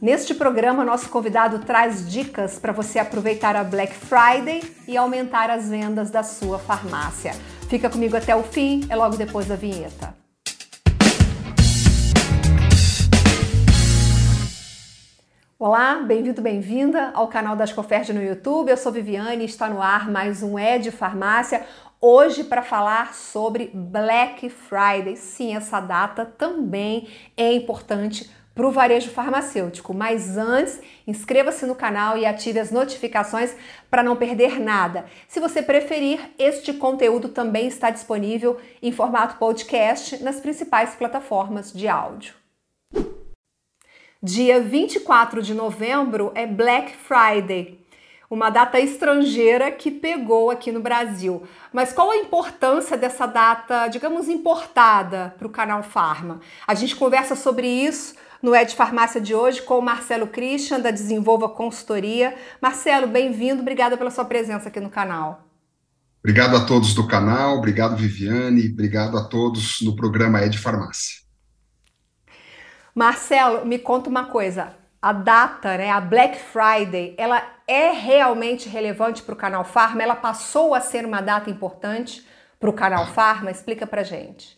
Neste programa, nosso convidado traz dicas para você aproveitar a Black Friday e aumentar as vendas da sua farmácia. Fica comigo até o fim, é logo depois da vinheta. Olá, bem-vindo, bem-vinda ao canal das Coferd no YouTube. Eu sou Viviane e está no ar mais um Ed Farmácia. Hoje para falar sobre Black Friday. Sim, essa data também é importante para o varejo farmacêutico. Mas antes, inscreva-se no canal e ative as notificações para não perder nada. Se você preferir, este conteúdo também está disponível em formato podcast nas principais plataformas de áudio. Dia 24 de novembro é Black Friday, uma data estrangeira que pegou aqui no Brasil. Mas qual a importância dessa data, digamos, importada para o canal Farma? A gente conversa sobre isso no Ed Farmácia de hoje com o Marcelo Christian, da Desenvolva Consultoria. Marcelo, bem-vindo, obrigada pela sua presença aqui no canal. Obrigado a todos do canal, obrigado Viviane, obrigado a todos no programa Ed Farmácia. Marcelo, me conta uma coisa. A data, né, a Black Friday, ela é realmente relevante para o canal Farma? Ela passou a ser uma data importante para o canal Farma? Explica para gente.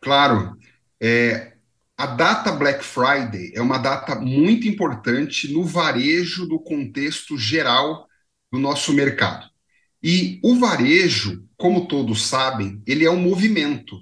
Claro. É, a data Black Friday é uma data muito importante no varejo do contexto geral do nosso mercado. E o varejo, como todos sabem, ele é um movimento.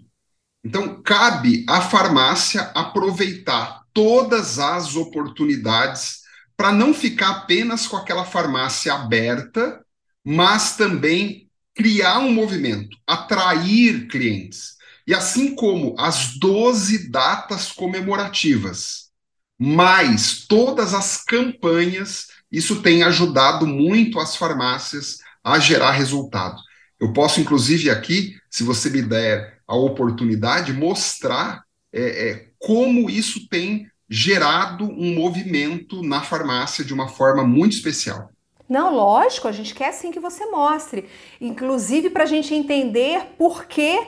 Então, cabe à farmácia aproveitar todas as oportunidades para não ficar apenas com aquela farmácia aberta, mas também criar um movimento, atrair clientes. E assim como as 12 datas comemorativas, mais todas as campanhas, isso tem ajudado muito as farmácias a gerar resultado. Eu posso, inclusive, aqui, se você me der a oportunidade, mostrar é, é, como isso tem gerado um movimento na farmácia de uma forma muito especial. Não, lógico, a gente quer sim que você mostre. Inclusive para a gente entender por que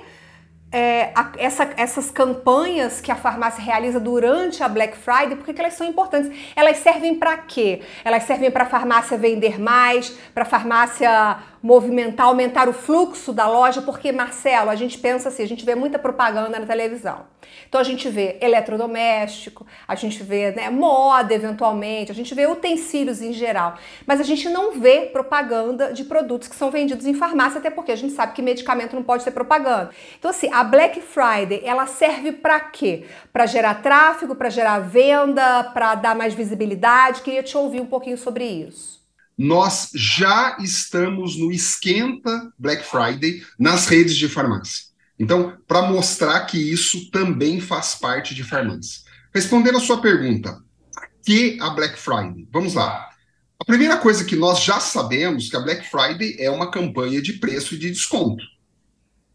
é, a, essa, essas campanhas que a farmácia realiza durante a Black Friday, por que elas são importantes? Elas servem para quê? Elas servem para a farmácia vender mais, para a farmácia movimentar, aumentar o fluxo da loja, porque, Marcelo, a gente pensa assim, a gente vê muita propaganda na televisão. Então a gente vê eletrodoméstico, a gente vê né, moda eventualmente, a gente vê utensílios em geral, mas a gente não vê propaganda de produtos que são vendidos em farmácia, até porque a gente sabe que medicamento não pode ter propaganda. Então assim, a Black Friday, ela serve para quê? Para gerar tráfego, para gerar venda, para dar mais visibilidade. Queria te ouvir um pouquinho sobre isso nós já estamos no esquenta Black Friday nas redes de farmácia. Então, para mostrar que isso também faz parte de farmácia. Respondendo a sua pergunta, que a Black Friday? Vamos lá. A primeira coisa que nós já sabemos que a Black Friday é uma campanha de preço e de desconto.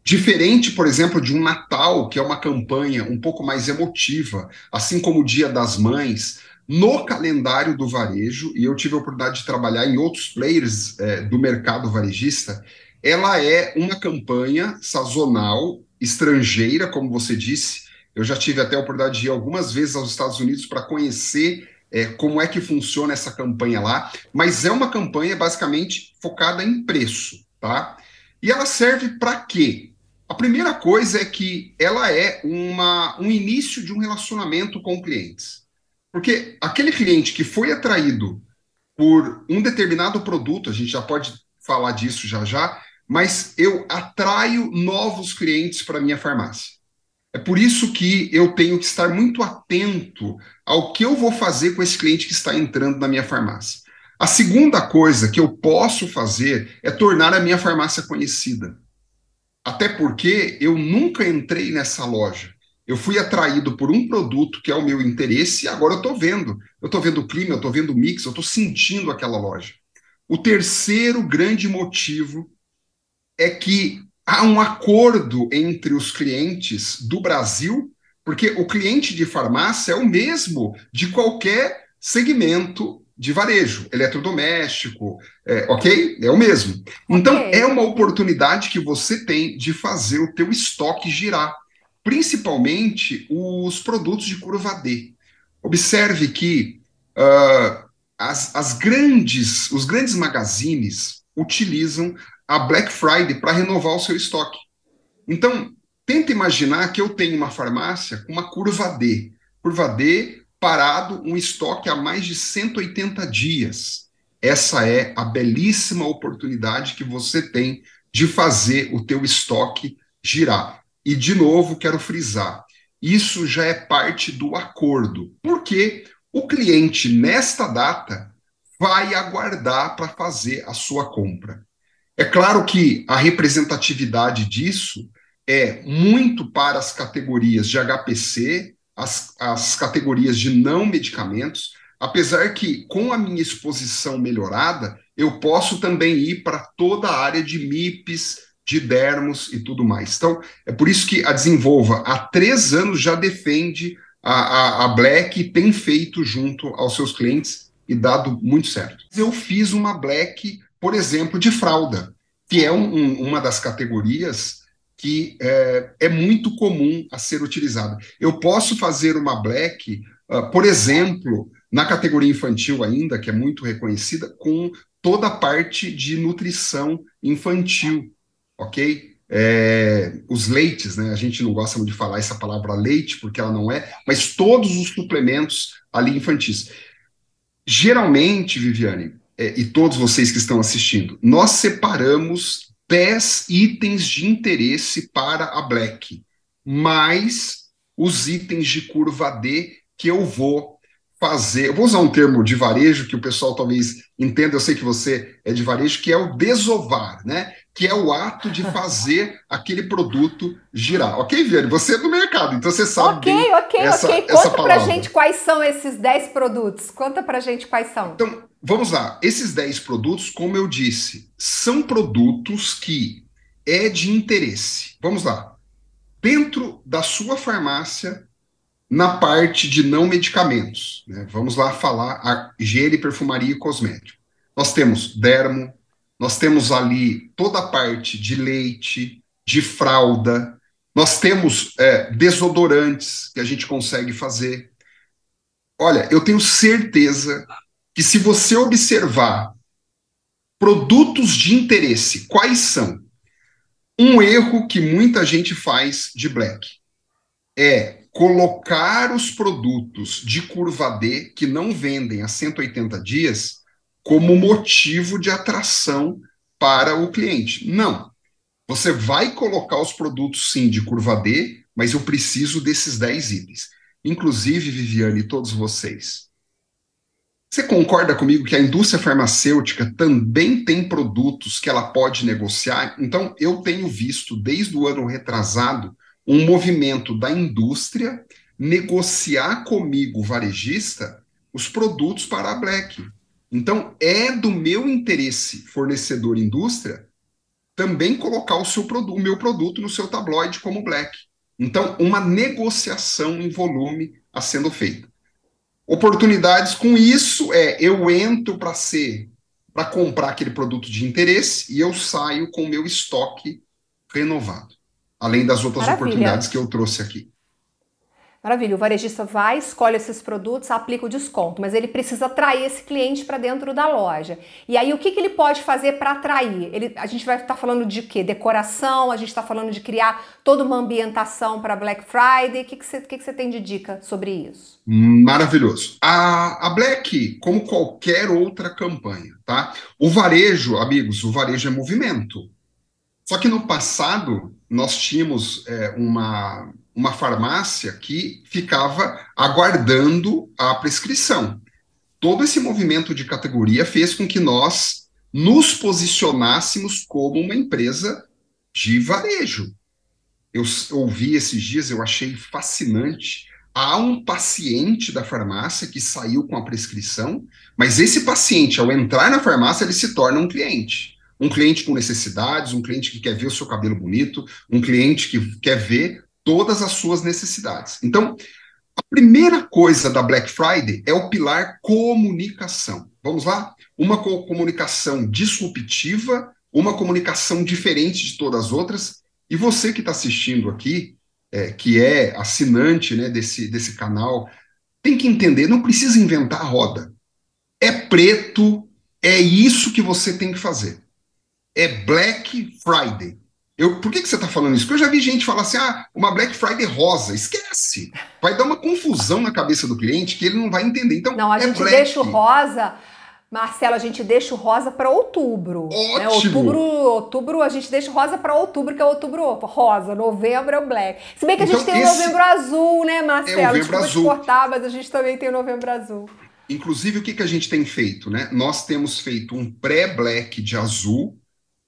Diferente, por exemplo, de um Natal, que é uma campanha um pouco mais emotiva, assim como o Dia das Mães, no calendário do varejo, e eu tive a oportunidade de trabalhar em outros players é, do mercado varejista, ela é uma campanha sazonal, estrangeira, como você disse. Eu já tive até a oportunidade de ir algumas vezes aos Estados Unidos para conhecer é, como é que funciona essa campanha lá, mas é uma campanha basicamente focada em preço, tá? E ela serve para quê? A primeira coisa é que ela é uma, um início de um relacionamento com clientes. Porque aquele cliente que foi atraído por um determinado produto, a gente já pode falar disso já já, mas eu atraio novos clientes para minha farmácia. É por isso que eu tenho que estar muito atento ao que eu vou fazer com esse cliente que está entrando na minha farmácia. A segunda coisa que eu posso fazer é tornar a minha farmácia conhecida. Até porque eu nunca entrei nessa loja. Eu fui atraído por um produto que é o meu interesse e agora eu estou vendo. Eu estou vendo o clima, eu estou vendo o mix, eu estou sentindo aquela loja. O terceiro grande motivo é que há um acordo entre os clientes do Brasil, porque o cliente de farmácia é o mesmo de qualquer segmento de varejo, eletrodoméstico, é, ok? É o mesmo. Então, okay. é uma oportunidade que você tem de fazer o teu estoque girar principalmente os produtos de curva D. Observe que uh, as, as grandes, os grandes magazines utilizam a Black Friday para renovar o seu estoque. Então, tenta imaginar que eu tenho uma farmácia com uma curva D. Curva D parado, um estoque há mais de 180 dias. Essa é a belíssima oportunidade que você tem de fazer o teu estoque girar. E de novo quero frisar, isso já é parte do acordo, porque o cliente nesta data vai aguardar para fazer a sua compra. É claro que a representatividade disso é muito para as categorias de HPC, as, as categorias de não medicamentos, apesar que com a minha exposição melhorada, eu posso também ir para toda a área de MIPs, de dermos e tudo mais. Então, é por isso que a Desenvolva há três anos já defende a, a, a Black e tem feito junto aos seus clientes e dado muito certo. Eu fiz uma Black, por exemplo, de fralda, que é um, um, uma das categorias que é, é, muito comum a ser utilizada. Eu posso fazer uma Black, uh, por exemplo, na categoria infantil ainda, que é muito reconhecida, com toda a parte de nutrição infantil, ok? É, os leites, né? A gente não gosta muito de falar essa palavra leite, porque ela não é, mas todos os suplementos ali infantis. Geralmente, Viviane, é, e todos vocês que estão assistindo, nós separamos 10 itens de interesse para a Black, mais os itens de curva D que eu vou fazer. Eu vou usar um termo de varejo que o pessoal talvez entenda, eu sei que você é de varejo, que é o desovar, né? Que é o ato de fazer aquele produto girar. Ok, Viane? Você é do mercado, então você sabe. Ok, bem ok, essa, ok. Conta pra gente quais são esses 10 produtos. Conta pra gente quais são. Então, vamos lá. Esses 10 produtos, como eu disse, são produtos que é de interesse. Vamos lá. Dentro da sua farmácia, na parte de não medicamentos. Né? Vamos lá falar a higiene, perfumaria e cosmético. Nós temos dermo, nós temos ali toda a parte de leite, de fralda, nós temos é, desodorantes que a gente consegue fazer. Olha, eu tenho certeza que se você observar produtos de interesse, quais são? Um erro que muita gente faz de black é colocar os produtos de curva D que não vendem há 180 dias como motivo de atração para o cliente. Não. Você vai colocar os produtos sim de curva D, mas eu preciso desses 10 itens. Inclusive, Viviane e todos vocês. Você concorda comigo que a indústria farmacêutica também tem produtos que ela pode negociar? Então, eu tenho visto desde o ano retrasado um movimento da indústria negociar comigo, varejista, os produtos para a Black. Então, é do meu interesse, fornecedor indústria, também colocar o, seu o meu produto no seu tabloide como Black. Então, uma negociação em volume a sendo feita. Oportunidades com isso é eu entro para ser para comprar aquele produto de interesse e eu saio com o meu estoque renovado além das outras Maravilha. oportunidades que eu trouxe aqui. Maravilha, o varejista vai, escolhe esses produtos, aplica o desconto, mas ele precisa atrair esse cliente para dentro da loja. E aí, o que, que ele pode fazer para atrair? Ele, a gente vai estar tá falando de quê? Decoração, a gente está falando de criar toda uma ambientação para Black Friday. O que, que, você, que, que tem de dica sobre isso? Maravilhoso. A, a Black, como qualquer outra campanha, tá? O varejo, amigos, o varejo é movimento. Só que no passado, nós tínhamos é, uma, uma farmácia que ficava aguardando a prescrição. Todo esse movimento de categoria fez com que nós nos posicionássemos como uma empresa de varejo. Eu ouvi esses dias, eu achei fascinante. Há um paciente da farmácia que saiu com a prescrição, mas esse paciente, ao entrar na farmácia, ele se torna um cliente um cliente com necessidades, um cliente que quer ver o seu cabelo bonito, um cliente que quer ver todas as suas necessidades. Então, a primeira coisa da Black Friday é o pilar comunicação. Vamos lá? Uma comunicação disruptiva, uma comunicação diferente de todas as outras. E você que está assistindo aqui, é, que é assinante né, desse, desse canal, tem que entender, não precisa inventar a roda. É preto, é isso que você tem que fazer. É Black Friday. Eu, por que, que você está falando isso? Porque eu já vi gente falar assim: ah, uma Black Friday rosa. Esquece. Vai dar uma confusão na cabeça do cliente que ele não vai entender. Então, não, a é gente black. deixa o rosa. Marcelo, a gente deixa o rosa para outubro. Ótimo. Né? Outubro, outubro, a gente deixa o rosa para outubro, que é outubro rosa. Novembro é o black. Se bem que a gente então, tem o novembro azul, né, Marcelo? É novembro azul. cortar, mas a gente também tem o novembro azul. Inclusive, o que, que a gente tem feito, né? Nós temos feito um pré-black de azul,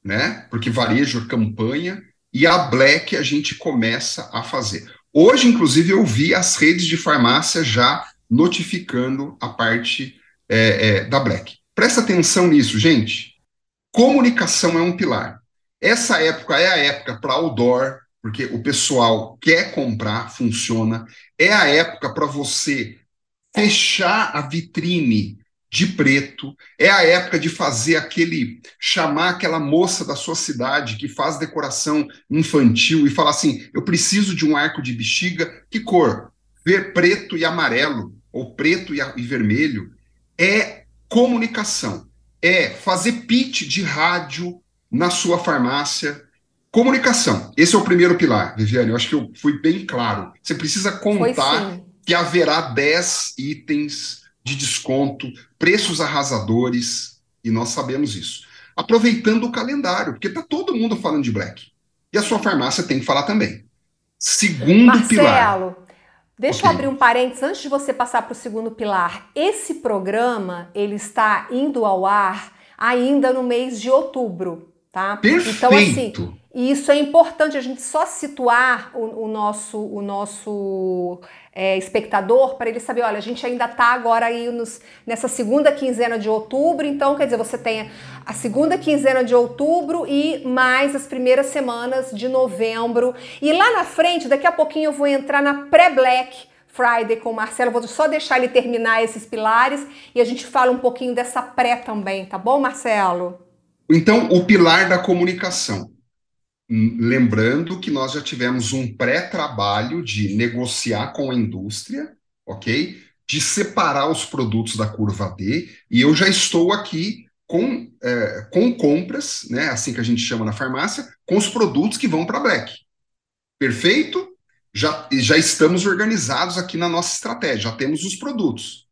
né? Porque varejo é campanha, e a black a gente começa a fazer. Hoje, inclusive, eu vi as redes de farmácia já notificando a parte é, é, da black. Presta atenção nisso, gente. Comunicação é um pilar. Essa época é a época para outdoor, porque o pessoal quer comprar, funciona. É a época para você fechar a vitrine de preto. É a época de fazer aquele chamar aquela moça da sua cidade que faz decoração infantil e falar assim: "Eu preciso de um arco de bexiga, que cor? Ver preto e amarelo ou preto e, e vermelho". É comunicação. É fazer pitch de rádio na sua farmácia. Comunicação. Esse é o primeiro pilar, Viviane. Eu acho que eu fui bem claro. Você precisa contar que haverá 10 itens de desconto, preços arrasadores, e nós sabemos isso. Aproveitando o calendário, porque está todo mundo falando de Black. E a sua farmácia tem que falar também. Segundo Marcelo, pilar. Marcelo, deixa okay. eu abrir um parênteses antes de você passar para o segundo pilar. Esse programa, ele está indo ao ar ainda no mês de outubro, tá? Perfeito. Então, assim, isso é importante a gente só situar o, o nosso, o nosso é, espectador para ele saber, olha, a gente ainda está agora aí nos, nessa segunda quinzena de outubro, então quer dizer, você tem a segunda quinzena de outubro e mais as primeiras semanas de novembro. E lá na frente, daqui a pouquinho eu vou entrar na pré-black Friday com o Marcelo, vou só deixar ele terminar esses pilares e a gente fala um pouquinho dessa pré também, tá bom, Marcelo? Então, o pilar da comunicação. Lembrando que nós já tivemos um pré-trabalho de negociar com a indústria, ok? De separar os produtos da curva D, e eu já estou aqui com, é, com compras, né? Assim que a gente chama na farmácia, com os produtos que vão para Black. Perfeito? Já, já estamos organizados aqui na nossa estratégia, já temos os produtos,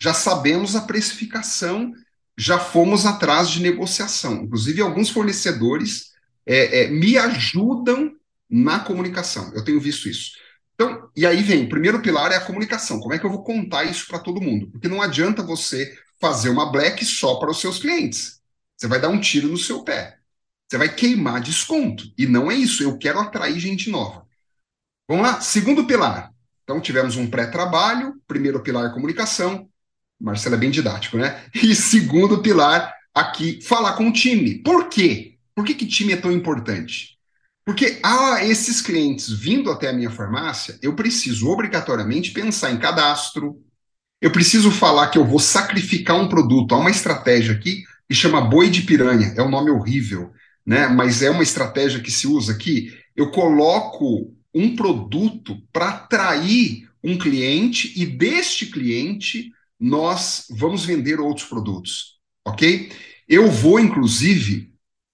já sabemos a precificação, já fomos atrás de negociação. Inclusive, alguns fornecedores é, é, me ajudam na comunicação. Eu tenho visto isso. Então, e aí vem, o primeiro pilar é a comunicação. Como é que eu vou contar isso para todo mundo? Porque não adianta você fazer uma black só para os seus clientes. Você vai dar um tiro no seu pé. Você vai queimar desconto. E não é isso. Eu quero atrair gente nova. Vamos lá? Segundo pilar. Então, tivemos um pré-trabalho. Primeiro pilar, comunicação. Marcelo é bem didático, né? E segundo pilar, aqui, falar com o time. Por quê? Por que, que time é tão importante? Porque esses clientes vindo até a minha farmácia, eu preciso obrigatoriamente pensar em cadastro, eu preciso falar que eu vou sacrificar um produto. Há uma estratégia aqui que chama boi de piranha, é um nome horrível, né? Mas é uma estratégia que se usa aqui. Eu coloco um produto para atrair um cliente e deste cliente nós vamos vender outros produtos, ok? Eu vou, inclusive,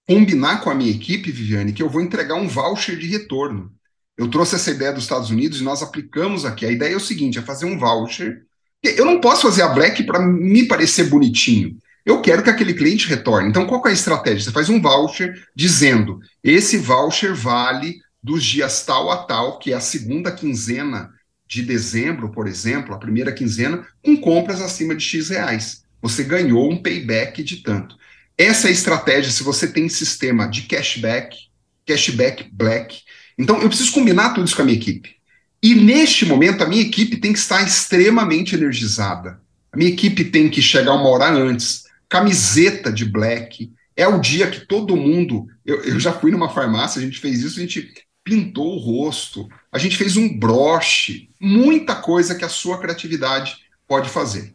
combinar com a minha equipe, Viviane, que eu vou entregar um voucher de retorno. Eu trouxe essa ideia dos Estados Unidos e nós aplicamos aqui. A ideia é o seguinte: é fazer um voucher. Eu não posso fazer a Black para me parecer bonitinho. Eu quero que aquele cliente retorne. Então, qual é a estratégia? Você faz um voucher dizendo: esse voucher vale dos dias tal a tal, que é a segunda quinzena de dezembro, por exemplo, a primeira quinzena, com compras acima de X reais. Você ganhou um payback de tanto. Essa é a estratégia se você tem sistema de cashback, cashback black. Então, eu preciso combinar tudo isso com a minha equipe. E neste momento, a minha equipe tem que estar extremamente energizada. A minha equipe tem que chegar uma hora antes, camiseta de black. É o dia que todo mundo. Eu, eu já fui numa farmácia, a gente fez isso, a gente pintou o rosto, a gente fez um broche, muita coisa que a sua criatividade pode fazer.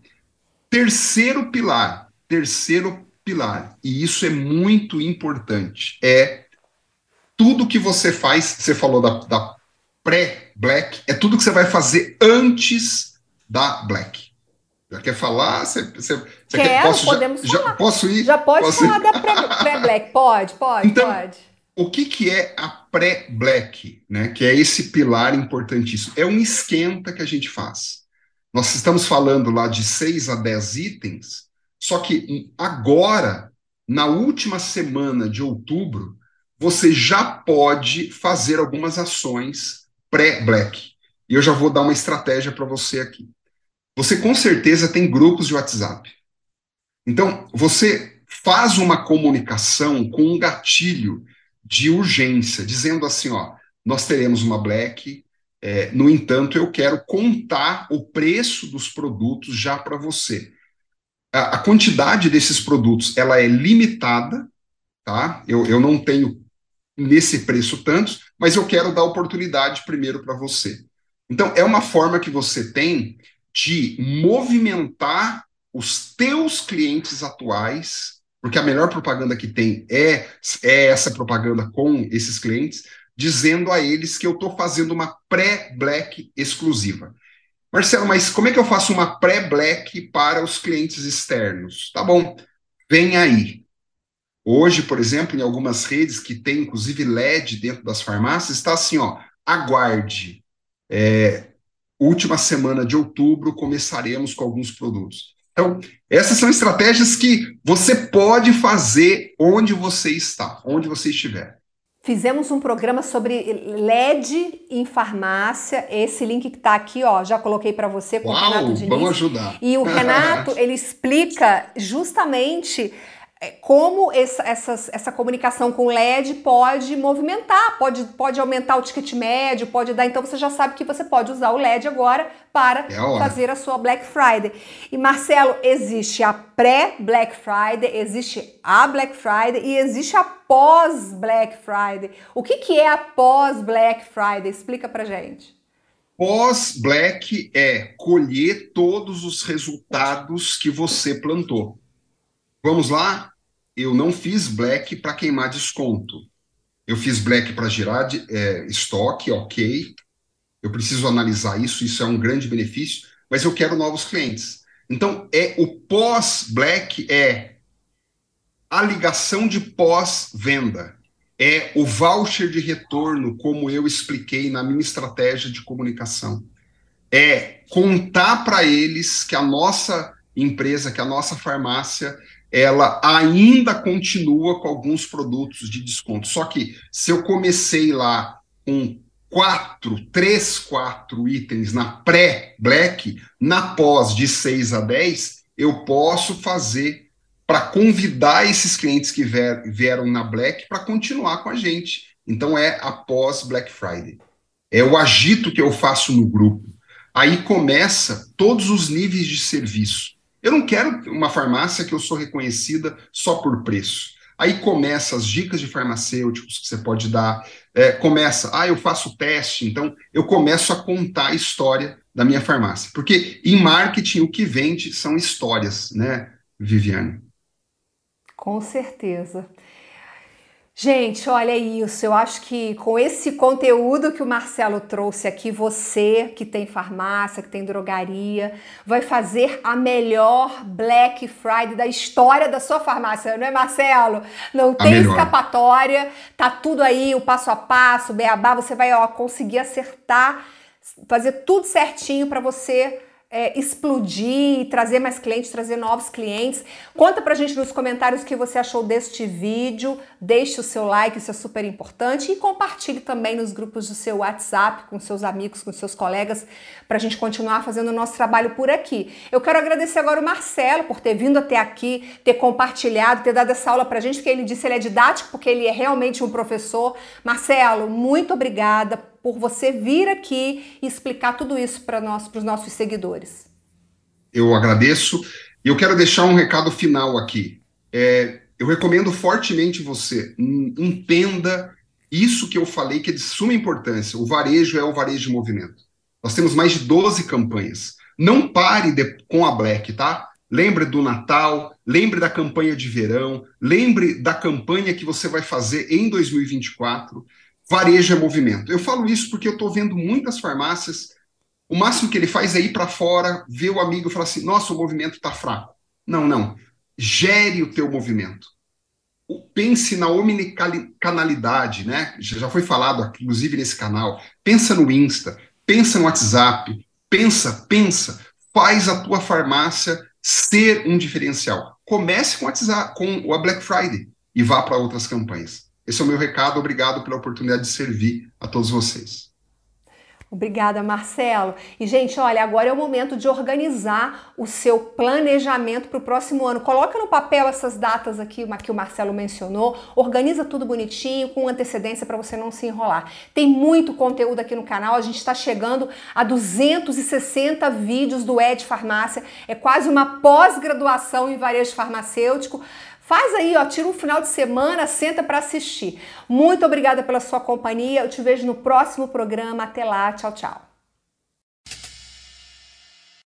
Terceiro pilar, terceiro pilar, e isso é muito importante, é tudo que você faz, você falou da, da pré-black, é tudo que você vai fazer antes da black. Já quer falar? Você, você, você Quero, quer, posso, podemos já, falar. Já, posso ir? Já pode posso falar ir? da pré-black. Pode, pode, então, pode. O que, que é a pré-black, né? Que é esse pilar importantíssimo. É um esquenta que a gente faz. Nós estamos falando lá de 6 a 10 itens, só que agora, na última semana de outubro, você já pode fazer algumas ações pré-black. E eu já vou dar uma estratégia para você aqui. Você com certeza tem grupos de WhatsApp. Então, você faz uma comunicação com um gatilho de urgência, dizendo assim: ó, nós teremos uma black, é, no entanto, eu quero contar o preço dos produtos já para você. A, a, quantidade desses produtos ela é limitada, tá? Eu, eu não tenho nesse preço tantos, mas eu quero dar oportunidade primeiro para você. Então, é uma forma que você tem de movimentar os teus clientes atuais, porque a melhor propaganda que tem é, é essa propaganda com esses clientes, dizendo a eles que eu estou fazendo uma pré-black exclusiva. Marcelo, mas como é que eu faço uma pré-black para os clientes externos? Tá bom, vem aí. Hoje, por exemplo, em algumas redes que tem inclusive LED dentro das farmácias, está assim, ó, aguarde. É, última semana de outubro começaremos com alguns produtos. Então, essas são estratégias que você pode fazer onde você está, onde você estiver. Fizemos um programa sobre LED em farmácia. Esse link que está aqui, ó, já coloquei para você com Uau, o Renato Diniz. Vamos ajudar. E o Renato, ele explica justamente como essa, essa, essa comunicação com LED pode movimentar, pode, pode aumentar o ticket médio, pode dar. Então você já sabe que você pode usar o LED agora para é fazer a sua Black Friday. E Marcelo, existe a pré-Black Friday, existe a Black Friday e existe a pós-Black Friday. O que, que é a pós-Black Friday? Explica pra gente. Pós-Black é colher todos os resultados que você plantou. Vamos lá? Eu não fiz black para queimar desconto. Eu fiz black para girar de, é, estoque, ok. Eu preciso analisar isso, isso é um grande benefício, mas eu quero novos clientes. Então, é o pós-black é a ligação de pós-venda. É o voucher de retorno, como eu expliquei na minha estratégia de comunicação. É contar para eles que a nossa empresa, que a nossa farmácia ela ainda continua com alguns produtos de desconto. Só que se eu comecei lá com quatro, três, quatro itens na pré-black, na pós de 6 a 10, eu posso fazer para convidar esses clientes que vieram na Black para continuar com a gente. Então é após Black Friday. É o agito que eu faço no grupo. Aí começa todos os níveis de serviço. Eu não quero uma farmácia que eu sou reconhecida só por preço. Aí começa as dicas de farmacêuticos que você pode dar. É, começa, ah, eu faço teste, então eu começo a contar a história da minha farmácia. Porque em marketing o que vende são histórias, né, Viviane? Com certeza. Gente, olha isso. Eu acho que com esse conteúdo que o Marcelo trouxe aqui, você que tem farmácia, que tem drogaria, vai fazer a melhor Black Friday da história da sua farmácia, não é, Marcelo? Não a tem melhor. escapatória, tá tudo aí, o passo a passo, o beabá, você vai ó, conseguir acertar, fazer tudo certinho para você é, explodir, trazer mais clientes, trazer novos clientes. Conta pra gente nos comentários o que você achou deste vídeo, deixe o seu like, isso é super importante, e compartilhe também nos grupos do seu WhatsApp, com seus amigos, com seus colegas, pra gente continuar fazendo o nosso trabalho por aqui. Eu quero agradecer agora o Marcelo por ter vindo até aqui, ter compartilhado, ter dado essa aula pra gente, porque ele disse que ele é didático, porque ele é realmente um professor. Marcelo, muito obrigada por você vir aqui e explicar tudo isso para nós, para os nossos seguidores. Eu agradeço e eu quero deixar um recado final aqui. É, eu recomendo fortemente você entenda isso que eu falei que é de suma importância. O varejo é o varejo de movimento. Nós temos mais de 12 campanhas. Não pare de, com a Black, tá? Lembre do Natal, lembre da campanha de verão, lembre da campanha que você vai fazer em 2024. Varejo é movimento. Eu falo isso porque eu estou vendo muitas farmácias O máximo que ele faz é ir para fora, ver o amigo e falar assim: nossa, o movimento está fraco. Não, não. Gere o teu movimento. Pense na omnicanalidade, né? Já foi falado, inclusive, nesse canal. Pensa no Insta, pensa no WhatsApp, pensa, pensa. Faz a tua farmácia ser um diferencial. Comece com, WhatsApp, com a Black Friday e vá para outras campanhas. Esse é o meu recado. Obrigado pela oportunidade de servir a todos vocês. Obrigada, Marcelo. E, gente, olha, agora é o momento de organizar o seu planejamento para o próximo ano. Coloca no papel essas datas aqui que o Marcelo mencionou, organiza tudo bonitinho, com antecedência para você não se enrolar. Tem muito conteúdo aqui no canal, a gente está chegando a 260 vídeos do Ed Farmácia, é quase uma pós-graduação em varejo farmacêutico. Faz aí, ó, tira um final de semana, senta para assistir. Muito obrigada pela sua companhia. Eu te vejo no próximo programa. Até lá. Tchau, tchau.